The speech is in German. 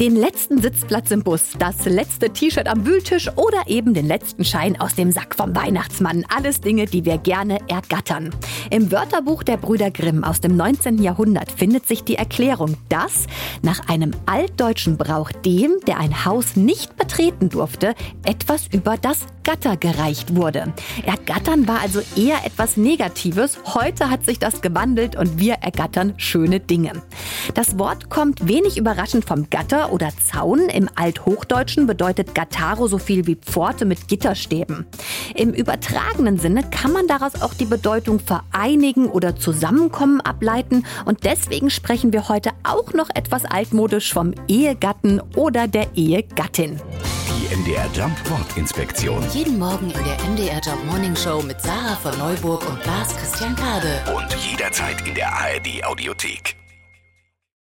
Den letzten Sitzplatz im Bus, das letzte T-Shirt am Wühltisch oder eben den letzten Schein aus dem Sack vom Weihnachtsmann. Alles Dinge, die wir gerne ergattern. Im Wörterbuch der Brüder Grimm aus dem 19. Jahrhundert findet sich die Erklärung, dass nach einem altdeutschen Brauch dem, der ein Haus nicht betreten durfte, etwas über das Gatter gereicht wurde. Ergattern war also eher etwas Negatives. Heute hat sich das gewandelt und wir ergattern schöne Dinge. Das Wort kommt wenig überraschend vom Gatter oder Zaun. Im Althochdeutschen bedeutet Gattaro so viel wie Pforte mit Gitterstäben. Im übertragenen Sinne kann man daraus auch die Bedeutung vereinigen oder zusammenkommen ableiten und deswegen sprechen wir heute auch noch etwas altmodisch vom Ehegatten oder der Ehegattin. Die MDR Jump Wortinspektion. Jeden Morgen in der MDR Job Morning Show mit Sarah von Neuburg und Lars Christian Kade. Und jederzeit in der ARD Audiothek.